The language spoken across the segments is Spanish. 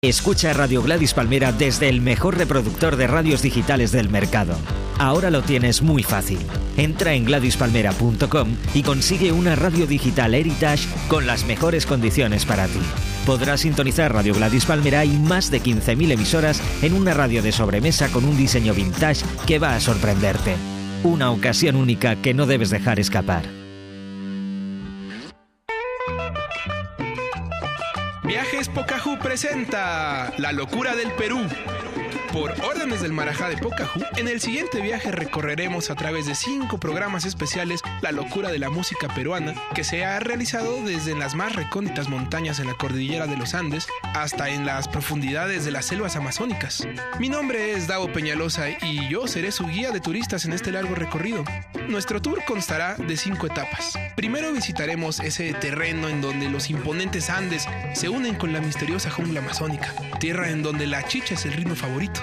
Escucha Radio Gladys Palmera desde el mejor reproductor de radios digitales del mercado. Ahora lo tienes muy fácil. Entra en gladyspalmera.com y consigue una radio digital Heritage con las mejores condiciones para ti. Podrás sintonizar Radio Gladys Palmera y más de 15.000 emisoras en una radio de sobremesa con un diseño vintage que va a sorprenderte. Una ocasión única que no debes dejar escapar. Presenta La locura del Perú. Por órdenes del Marajá de Pocahú, en el siguiente viaje recorreremos a través de cinco programas especiales la locura de la música peruana que se ha realizado desde las más recónditas montañas en la cordillera de los Andes hasta en las profundidades de las selvas amazónicas. Mi nombre es Davo Peñalosa y yo seré su guía de turistas en este largo recorrido. Nuestro tour constará de cinco etapas. Primero visitaremos ese terreno en donde los imponentes Andes se unen con la misteriosa jungla amazónica, tierra en donde la chicha es el ritmo favorito.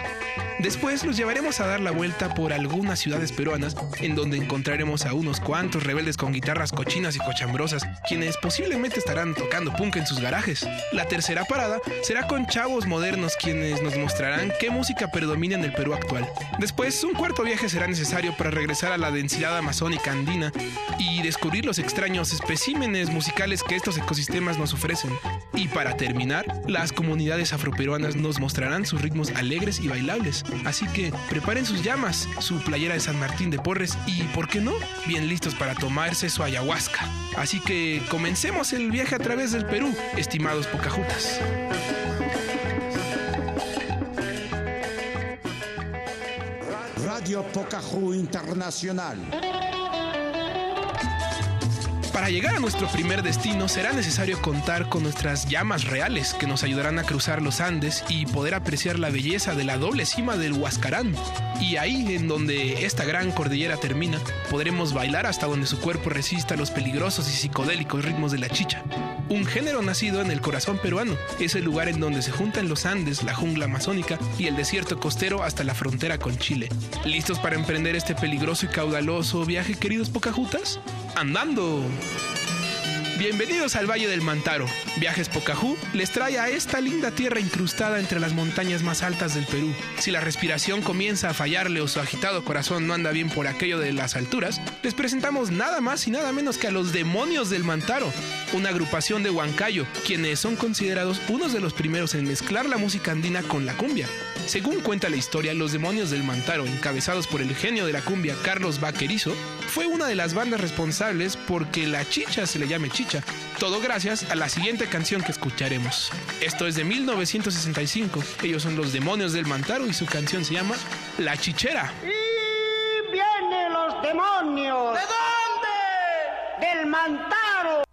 Después los llevaremos a dar la vuelta por algunas ciudades peruanas, en donde encontraremos a unos cuantos rebeldes con guitarras cochinas y cochambrosas, quienes posiblemente estarán tocando punk en sus garajes. La tercera parada será con chavos modernos, quienes nos mostrarán qué música predomina en el Perú actual. Después, un cuarto viaje será necesario para regresar a la densidad amazónica andina y descubrir los extraños especímenes musicales que estos ecosistemas nos ofrecen. Y para terminar, las comunidades afroperuanas nos mostrarán sus ritmos alegres y bailables. Así que preparen sus llamas, su playera de San Martín de Porres y, ¿por qué no?, bien listos para tomarse su ayahuasca. Así que comencemos el viaje a través del Perú, estimados pocajutas. Radio Pocahú Internacional. Para llegar a nuestro primer destino será necesario contar con nuestras llamas reales que nos ayudarán a cruzar los Andes y poder apreciar la belleza de la doble cima del Huascarán. Y ahí, en donde esta gran cordillera termina, podremos bailar hasta donde su cuerpo resista los peligrosos y psicodélicos ritmos de la chicha. Un género nacido en el corazón peruano, es el lugar en donde se juntan los Andes, la jungla amazónica y el desierto costero hasta la frontera con Chile. ¿Listos para emprender este peligroso y caudaloso viaje, queridos pocajutas? ¡Andando! Bienvenidos al Valle del Mantaro. Viajes Pocahú les trae a esta linda tierra incrustada entre las montañas más altas del Perú. Si la respiración comienza a fallarle o su agitado corazón no anda bien por aquello de las alturas, les presentamos nada más y nada menos que a los Demonios del Mantaro, una agrupación de Huancayo, quienes son considerados unos de los primeros en mezclar la música andina con la cumbia. Según cuenta la historia, los Demonios del Mantaro, encabezados por el genio de la cumbia Carlos Vaquerizo, fue una de las bandas responsables porque la chicha se le llame chicha. Todo gracias a la siguiente canción que escucharemos. Esto es de 1965. Ellos son los Demonios del Mantaro y su canción se llama La Chichera. Y vienen los demonios. ¿De dónde? Del Mantaro.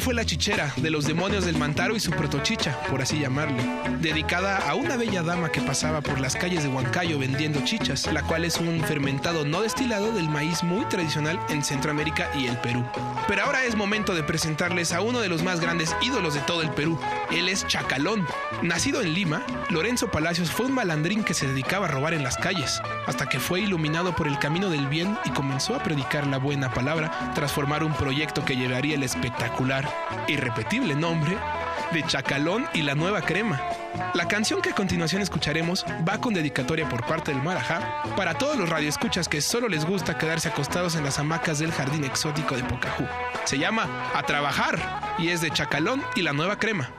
Fue la chichera de los demonios del Mantaro y su protochicha, por así llamarle, dedicada a una bella dama que pasaba por las calles de Huancayo vendiendo chichas, la cual es un fermentado no destilado del maíz muy tradicional en Centroamérica y el Perú. Pero ahora es momento de presentarles a uno de los más grandes ídolos de todo el Perú. Él es Chacalón. Nacido en Lima, Lorenzo Palacios fue un malandrín que se dedicaba a robar en las calles, hasta que fue iluminado por el camino del bien y comenzó a predicar la buena palabra tras formar un proyecto que llevaría el espectacular, irrepetible nombre de Chacalón y la Nueva Crema. La canción que a continuación escucharemos va con dedicatoria por parte del Marajá para todos los radioescuchas que solo les gusta quedarse acostados en las hamacas del jardín exótico de Pocahú. Se llama A Trabajar y es de Chacalón y la Nueva Crema.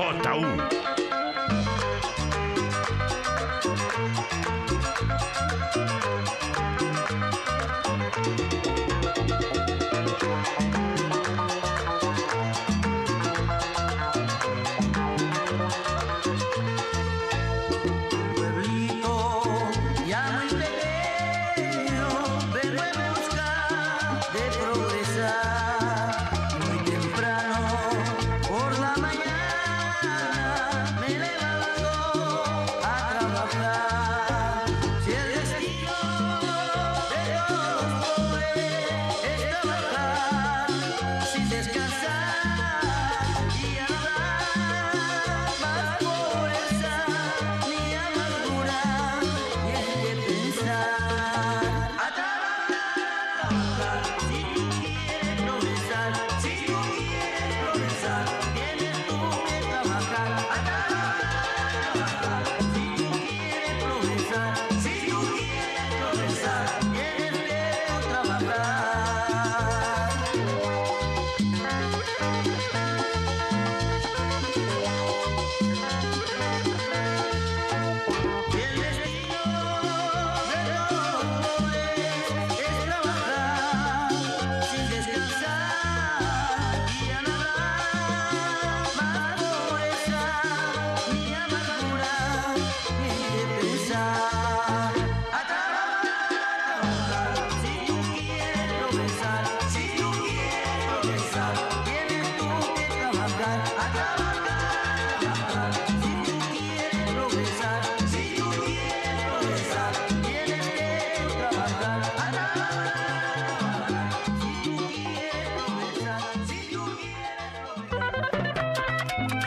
Rota 1.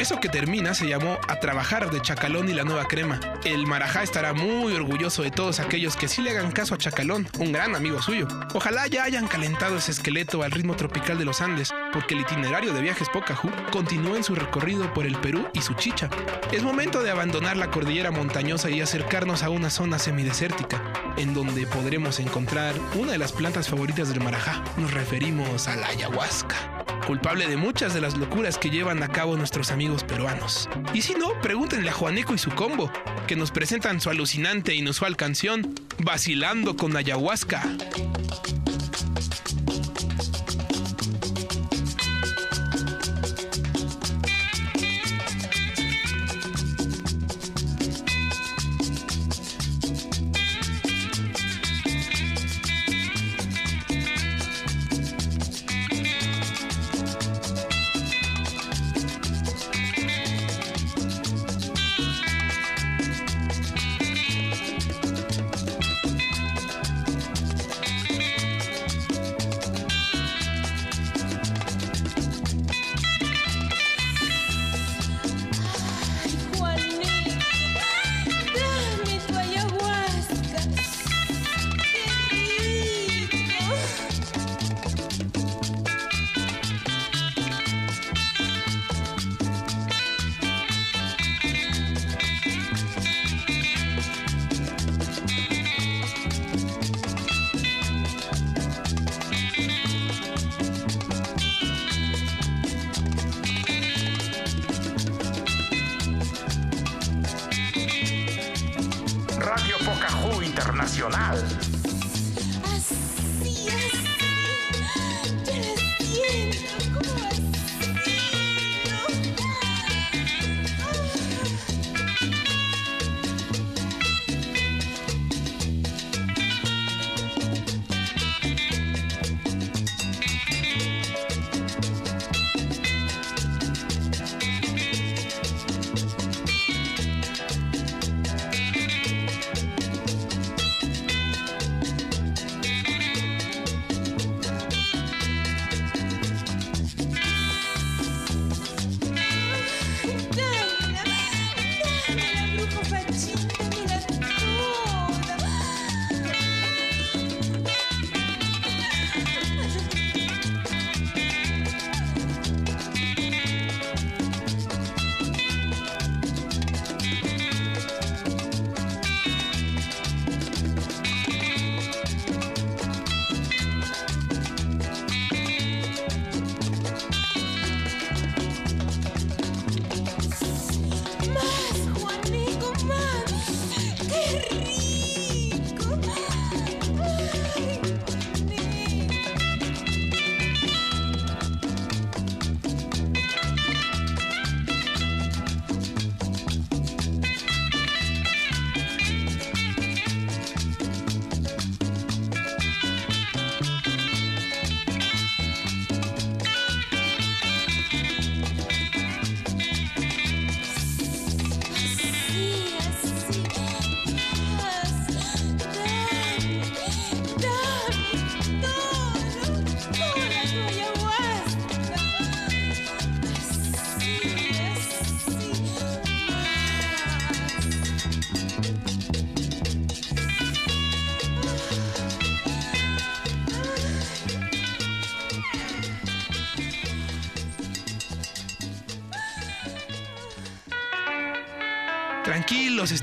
Eso que termina se llamó A Trabajar de Chacalón y la Nueva Crema. El Marajá estará muy orgulloso de todos aquellos que sí le hagan caso a Chacalón, un gran amigo suyo. Ojalá ya hayan calentado ese esqueleto al ritmo tropical de los Andes, porque el itinerario de viajes Pocahú continúa en su recorrido por el Perú y su chicha. Es momento de abandonar la cordillera montañosa y acercarnos a una zona semidesértica, en donde podremos encontrar una de las plantas favoritas del Marajá. Nos referimos a la ayahuasca culpable de muchas de las locuras que llevan a cabo nuestros amigos peruanos. Y si no, pregúntenle a Juaneco y su combo, que nos presentan su alucinante e inusual canción, Vacilando con Ayahuasca.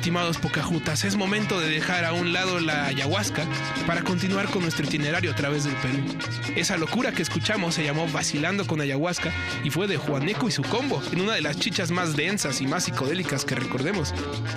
Estimados pocajutas, es momento de dejar a un lado la ayahuasca para continuar con nuestro itinerario a través del Perú. Esa locura que escuchamos se llamó Vacilando con ayahuasca y fue de Juaneco y su combo, en una de las chichas más densas y más psicodélicas que recordemos.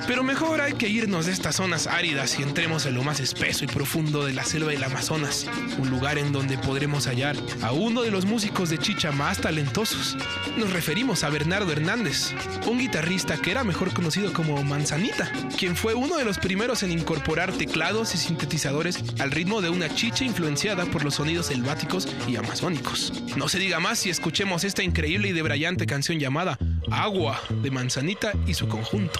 Pero mejor hay que irnos de estas zonas áridas y entremos en lo más espeso y profundo de la selva del Amazonas, un lugar en donde podremos hallar a uno de los músicos de chicha más talentosos. Nos referimos a Bernardo Hernández, un guitarrista que era mejor conocido como Manzanita, quien fue uno de los primeros en incorporar teclados y sintetizadores al ritmo de una chicha influenciada por los sonidos selváticos y amazónicos. No se diga más si escuchemos esta increíble y debrayante canción llamada Agua de Manzanita y su conjunto.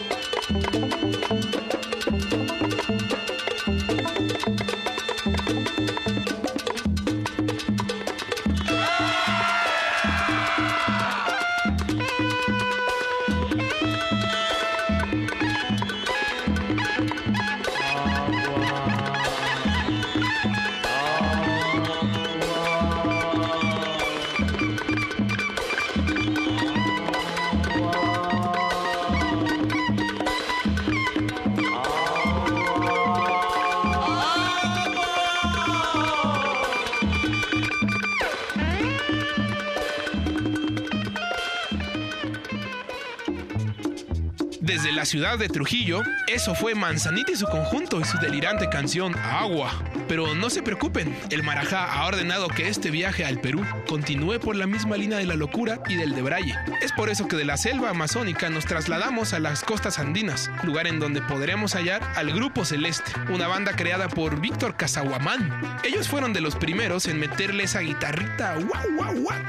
ciudad de Trujillo, eso fue Manzanita y su conjunto y su delirante canción Agua. Pero no se preocupen, el Marajá ha ordenado que este viaje al Perú continúe por la misma línea de la locura y del de Braille. Es por eso que de la selva amazónica nos trasladamos a las costas andinas, lugar en donde podremos hallar al Grupo Celeste, una banda creada por Víctor Casaguamán. Ellos fueron de los primeros en meterle esa guitarrita guau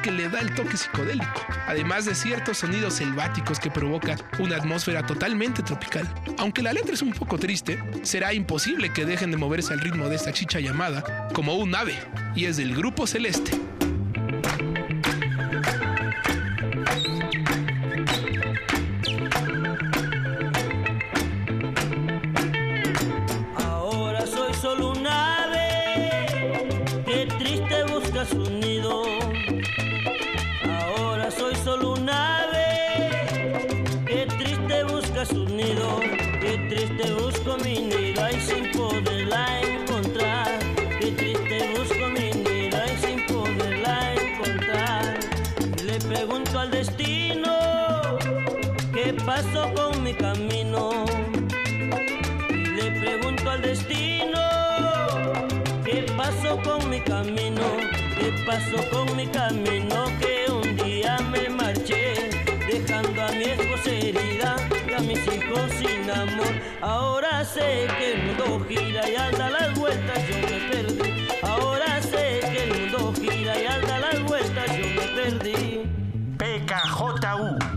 que le da el toque psicodélico, además de ciertos sonidos selváticos que provocan una atmósfera totalmente tropical. Aunque la letra es un poco triste, será imposible que dejen de moverse al ritmo de esta chicha llamada como un ave, y es del Grupo Celeste. Pasó con mi camino, que un día me marché, dejando a mi esposa herida y a mis hijos sin amor. Ahora sé que el mundo gira y al dar las vueltas yo me perdí. Ahora sé que el mundo gira y al dar las vueltas yo me perdí. PKJU.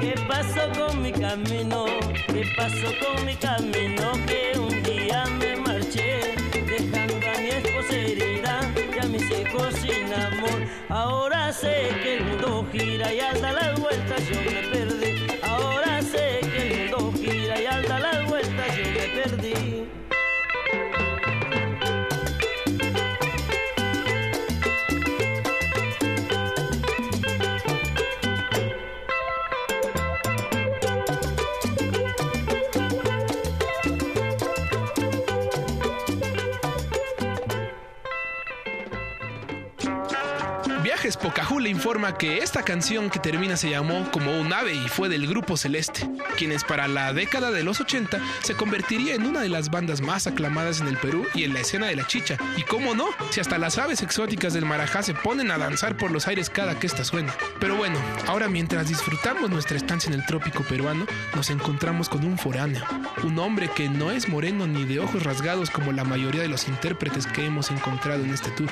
Qué pasó con mi camino, qué pasó con mi camino, que un día me marché, dejando a mi esposa herida y a mis hijos sin amor. Ahora sé que el mundo gira y al dar las vueltas yo me perdí. Pocahú le informa que esta canción que termina se llamó como un ave y fue del Grupo Celeste, quienes para la década de los 80 se convertiría en una de las bandas más aclamadas en el Perú y en la escena de la chicha. Y cómo no, si hasta las aves exóticas del Marajá se ponen a danzar por los aires cada que esta suena. Pero bueno, ahora mientras disfrutamos nuestra estancia en el trópico peruano, nos encontramos con un foráneo, un hombre que no es moreno ni de ojos rasgados como la mayoría de los intérpretes que hemos encontrado en este tour.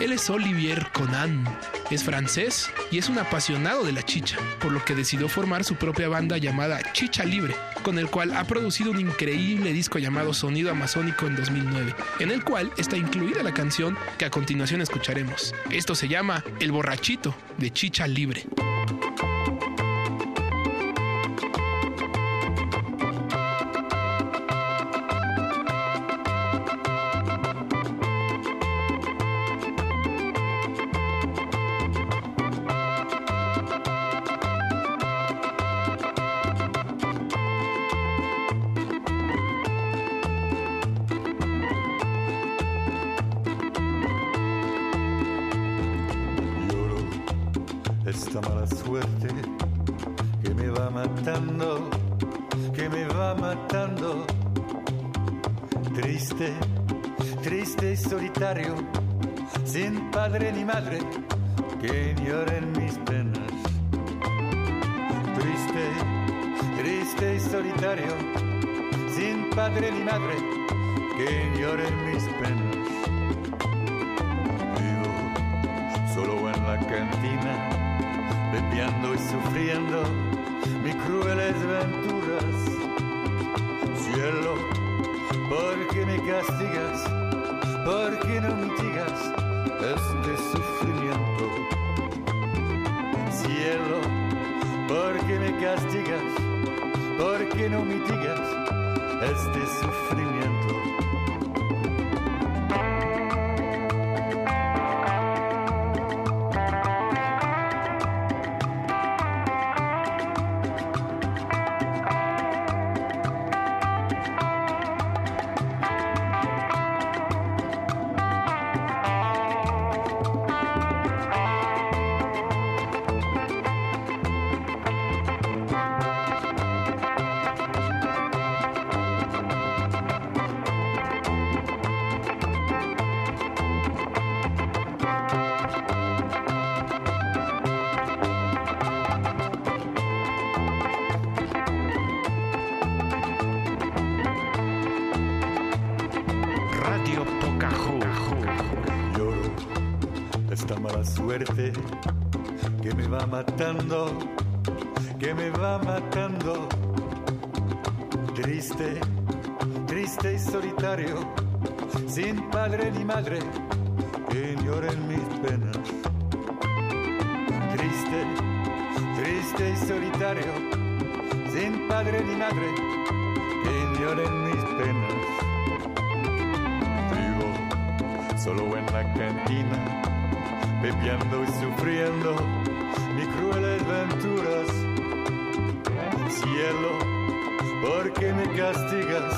Él es Olivier Conan, es francés y es un apasionado de la chicha, por lo que decidió formar su propia banda llamada Chicha Libre, con el cual ha producido un increíble disco llamado Sonido Amazónico en 2009, en el cual está incluida la canción que a continuación escucharemos. Esto se llama El Borrachito de Chicha Libre. Esta mala suerte que me va matando, que me va matando. Triste, triste y solitario, sin padre ni madre que lloren mis penas. Triste, triste y solitario, padre ni madre que lloren mis penas. Sufriendo mis crueles venturas. Cielo, ¿por qué me castigas? ¿Por qué no mitigas este sufrimiento? Cielo, ¿por qué me castigas? ¿Por qué no mitigas este sufrimiento? Matando, que me va matando. Triste, triste y solitario, sin padre ni madre que lloren mis penas. Triste, triste y solitario, sin padre ni madre que lloren mis penas. Vivo solo en la cantina, bebiendo y sufriendo crueles venturas. Cielo, ¿por qué me castigas?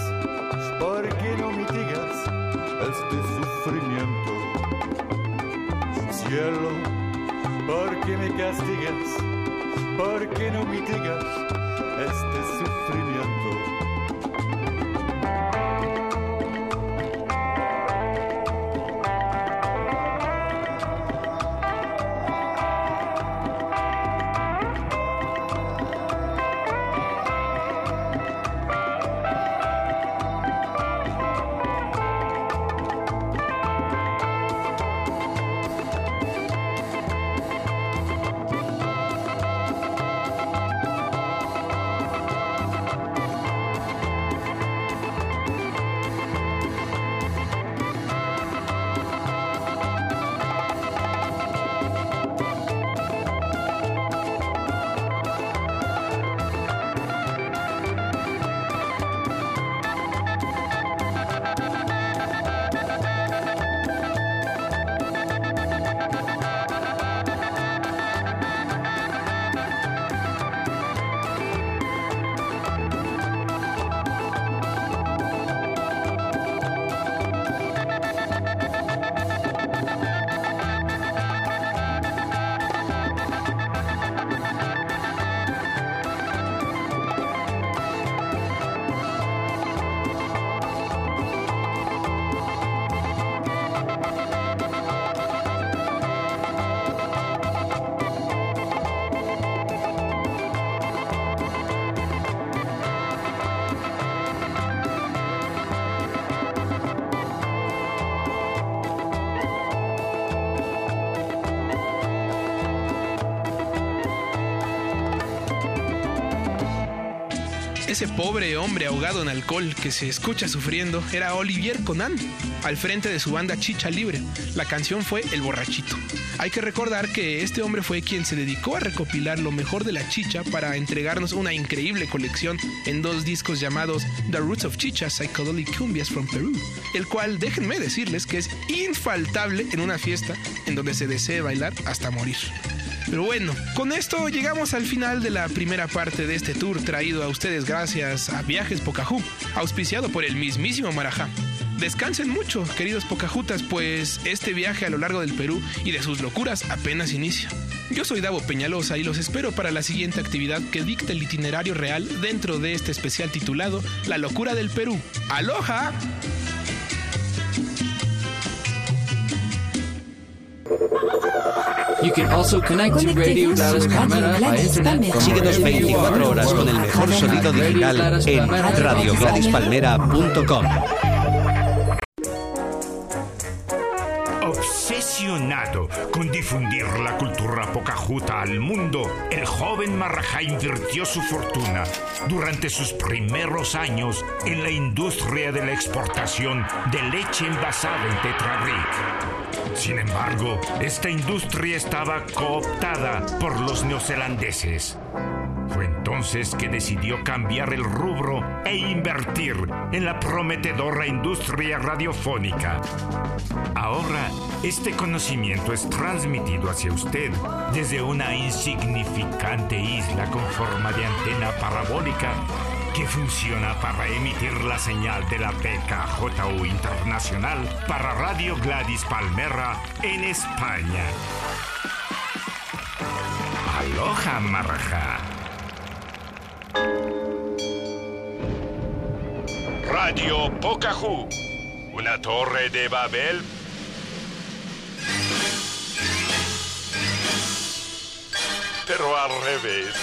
¿Por qué no mitigas este sufrimiento? Cielo, ¿por qué me castigas? ¿Por qué no mitigas este sufrimiento? Ese pobre hombre ahogado en alcohol que se escucha sufriendo era Olivier Conan, al frente de su banda Chicha Libre. La canción fue El Borrachito. Hay que recordar que este hombre fue quien se dedicó a recopilar lo mejor de la chicha para entregarnos una increíble colección en dos discos llamados The Roots of Chicha, Psychedelic Cumbias from Peru, el cual déjenme decirles que es infaltable en una fiesta en donde se desee bailar hasta morir. Pero bueno, con esto llegamos al final de la primera parte de este tour traído a ustedes gracias a Viajes Pocahú, auspiciado por el mismísimo Marajá. Descansen mucho, queridos Pocajutas, pues este viaje a lo largo del Perú y de sus locuras apenas inicia. Yo soy Davo Peñalosa y los espero para la siguiente actividad que dicte el itinerario real dentro de este especial titulado La locura del Perú. ¡Aloha! You can also connect to Radio by internet. You 24 are horas con el mejor sonido digital en radiogladispalmera.com. Obsesionado con difundir la pocajuta al mundo, el joven Marajá invirtió su fortuna durante sus primeros años en la industria de la exportación de leche envasada en Tetrabric. Sin embargo, esta industria estaba cooptada por los neozelandeses. Entonces que decidió cambiar el rubro e invertir en la prometedora industria radiofónica. Ahora, este conocimiento es transmitido hacia usted desde una insignificante isla con forma de antena parabólica que funciona para emitir la señal de la PKJU Internacional para Radio Gladys Palmera en España. Aloha, Marja. Radio Pocahú, una torre de Babel. Pero al revés.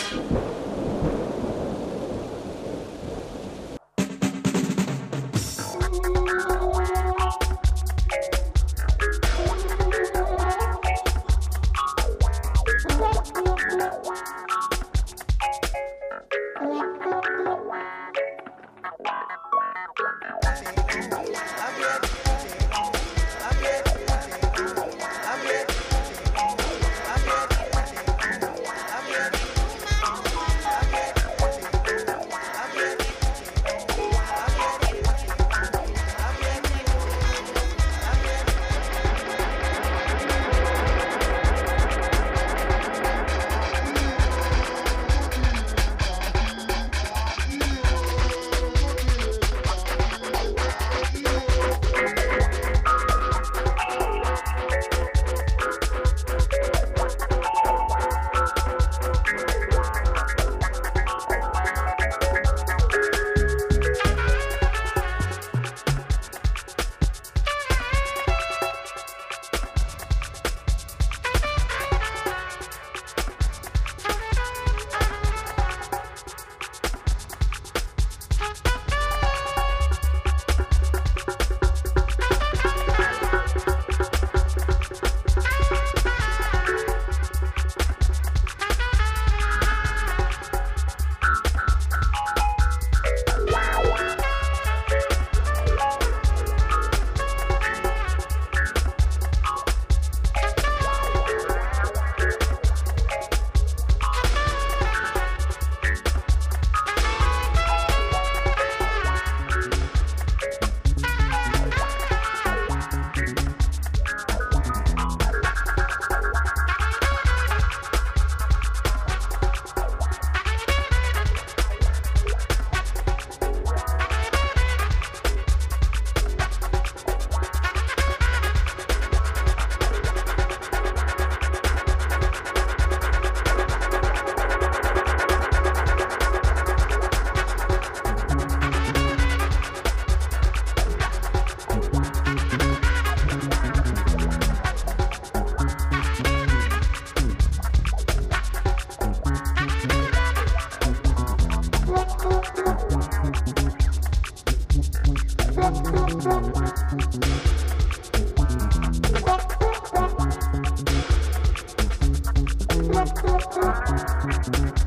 Thank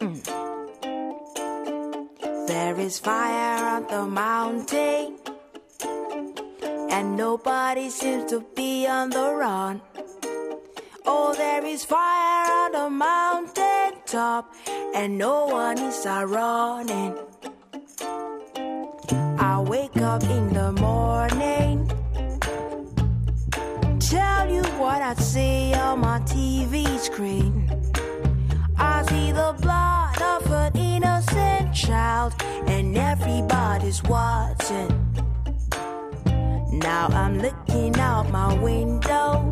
Mm. There is fire on the mountain, and nobody seems to be on the run. Oh, there is fire on the mountain top, and no one is running. Up in the morning, tell you what I see on my TV screen. I see the blood of an innocent child, and everybody's watching. Now I'm looking out my window,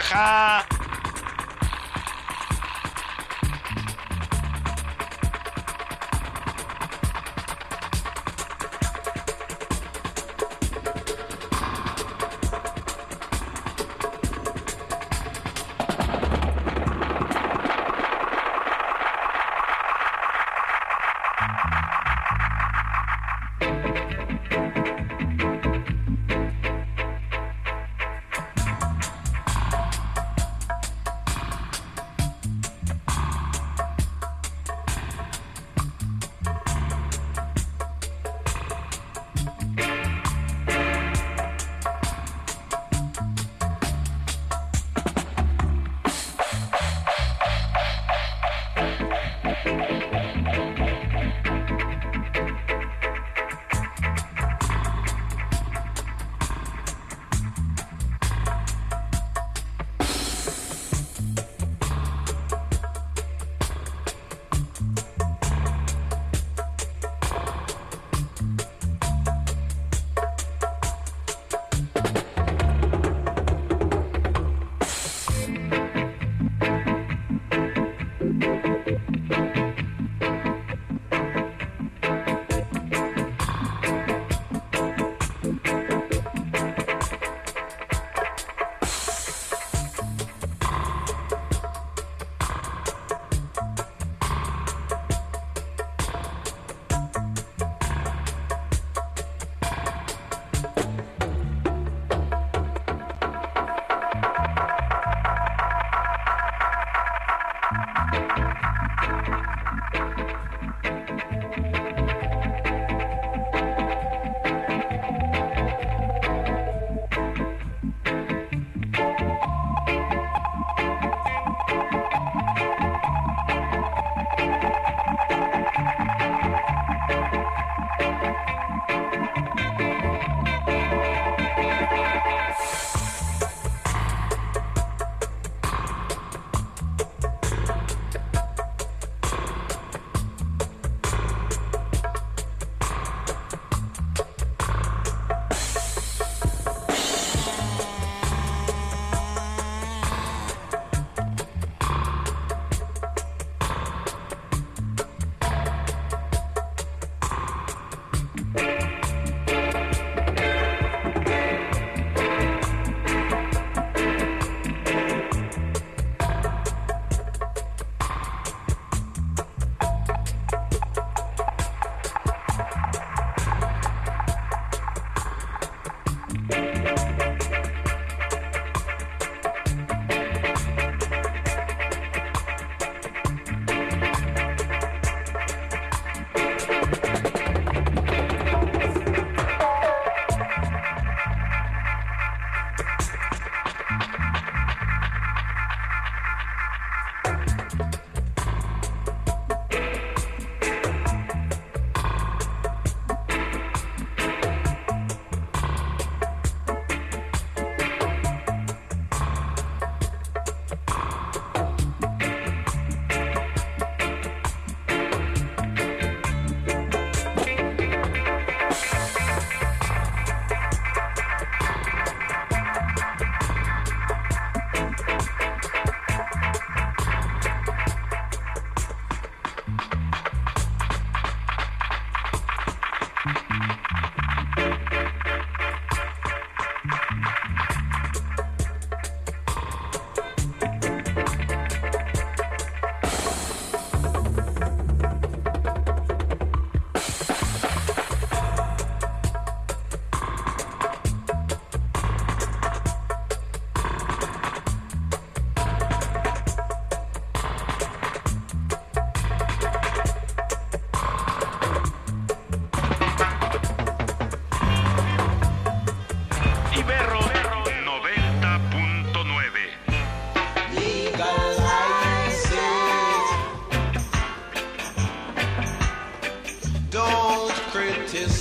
¡Aloha,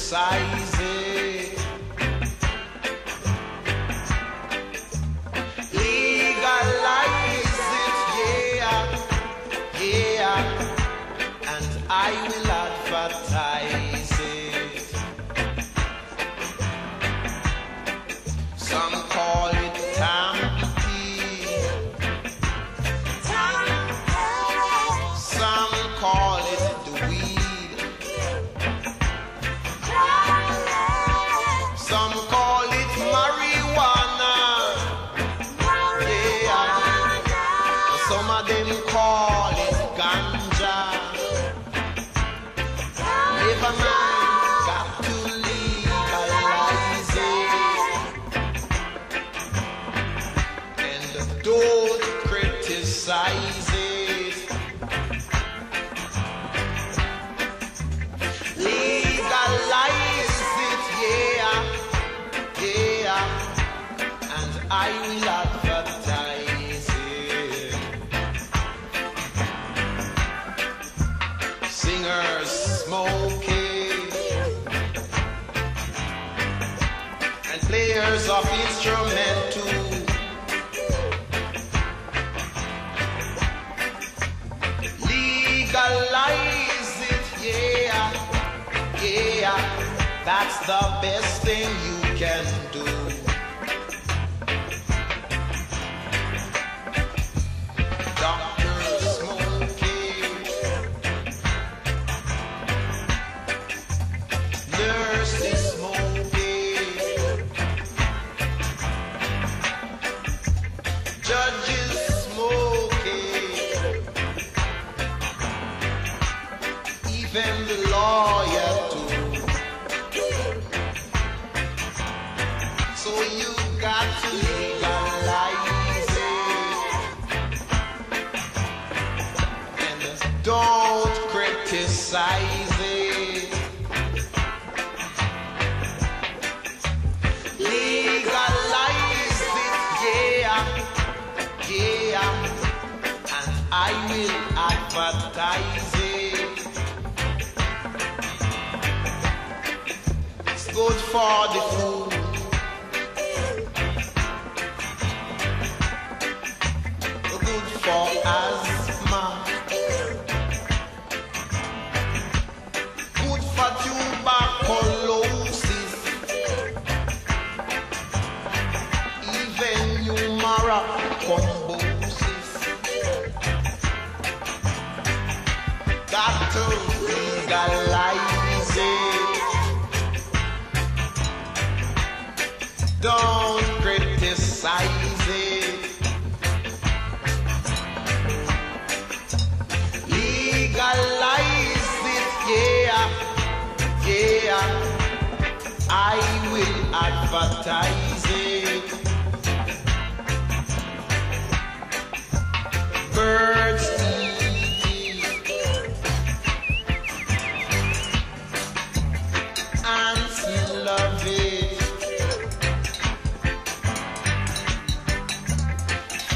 size.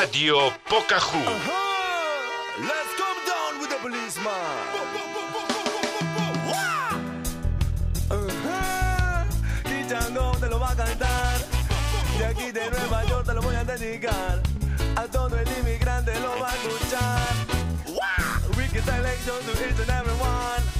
Radio Pocahú. Uh -huh. Let's come down with the policeman. Uh -huh. Lo va a cantar. De aquí de Nueva York te lo voy a dedicar. A todo el inmigrante lo va a escuchar. Ricky selection to each and everyone.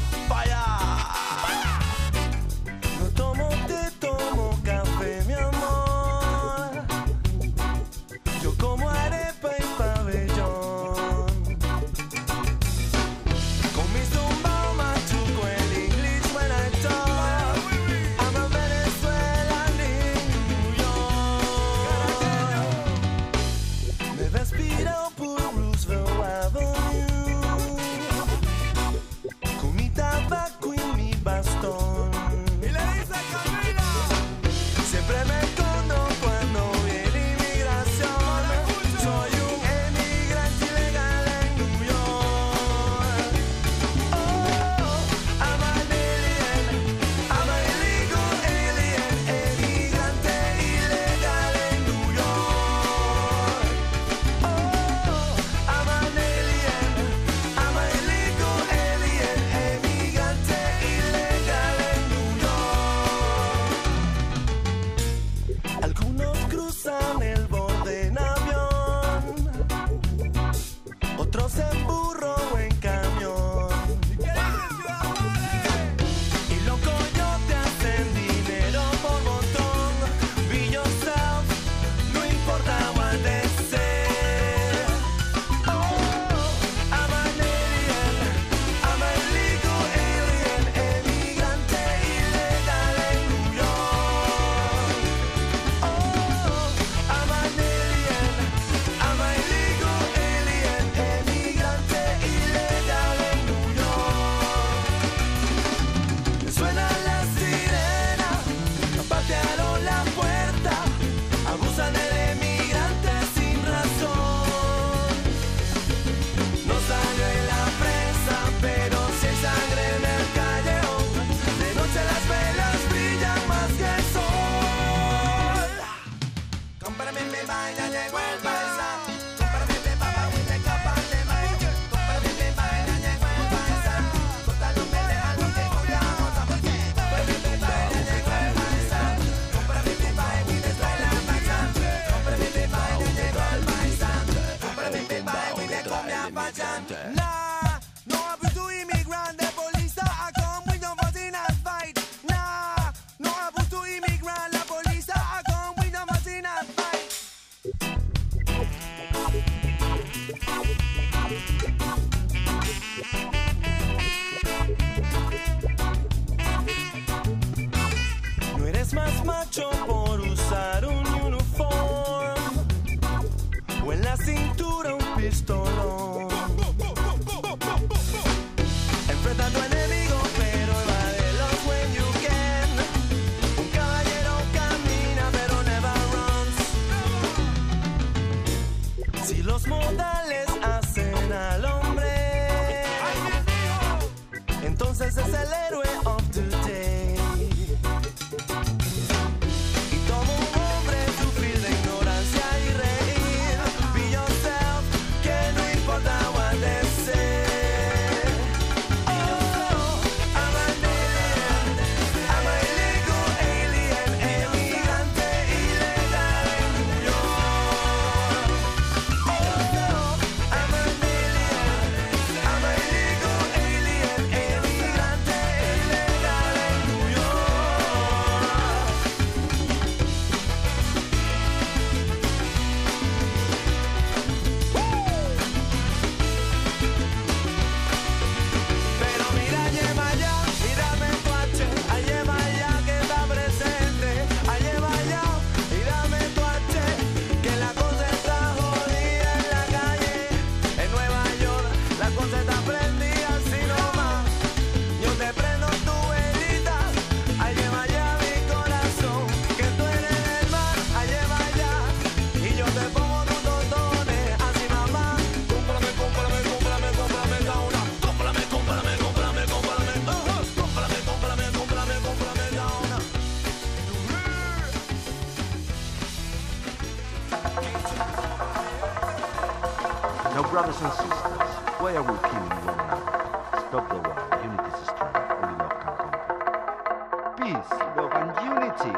más macho. Now, brothers and sisters, why are we killing one another? Stop the war. Unity is strength. Only love can conquer. Peace, love, and unity.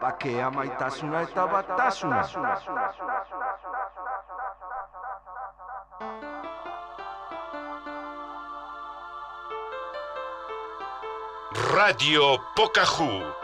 Pa' que eta batasuna. Radio Pocahú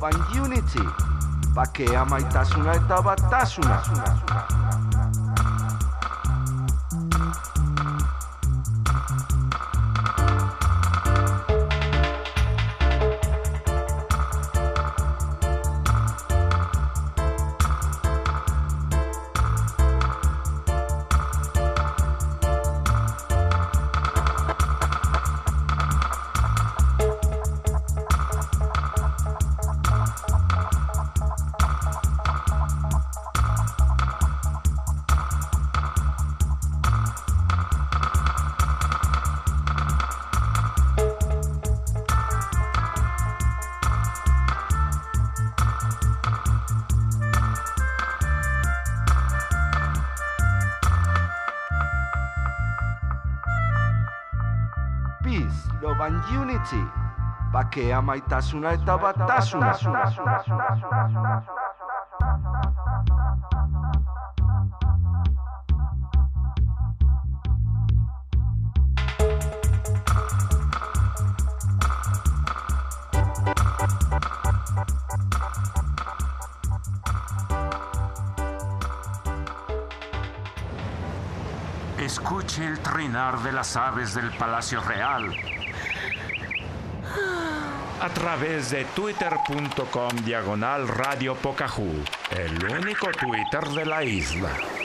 bain unity, bakea maitasuna eta batasuna. Amaitasuna eta. Escuche el trinar de las aves del Palacio Real. A través de twitter.com diagonal Radio Pocahú, el único Twitter de la isla.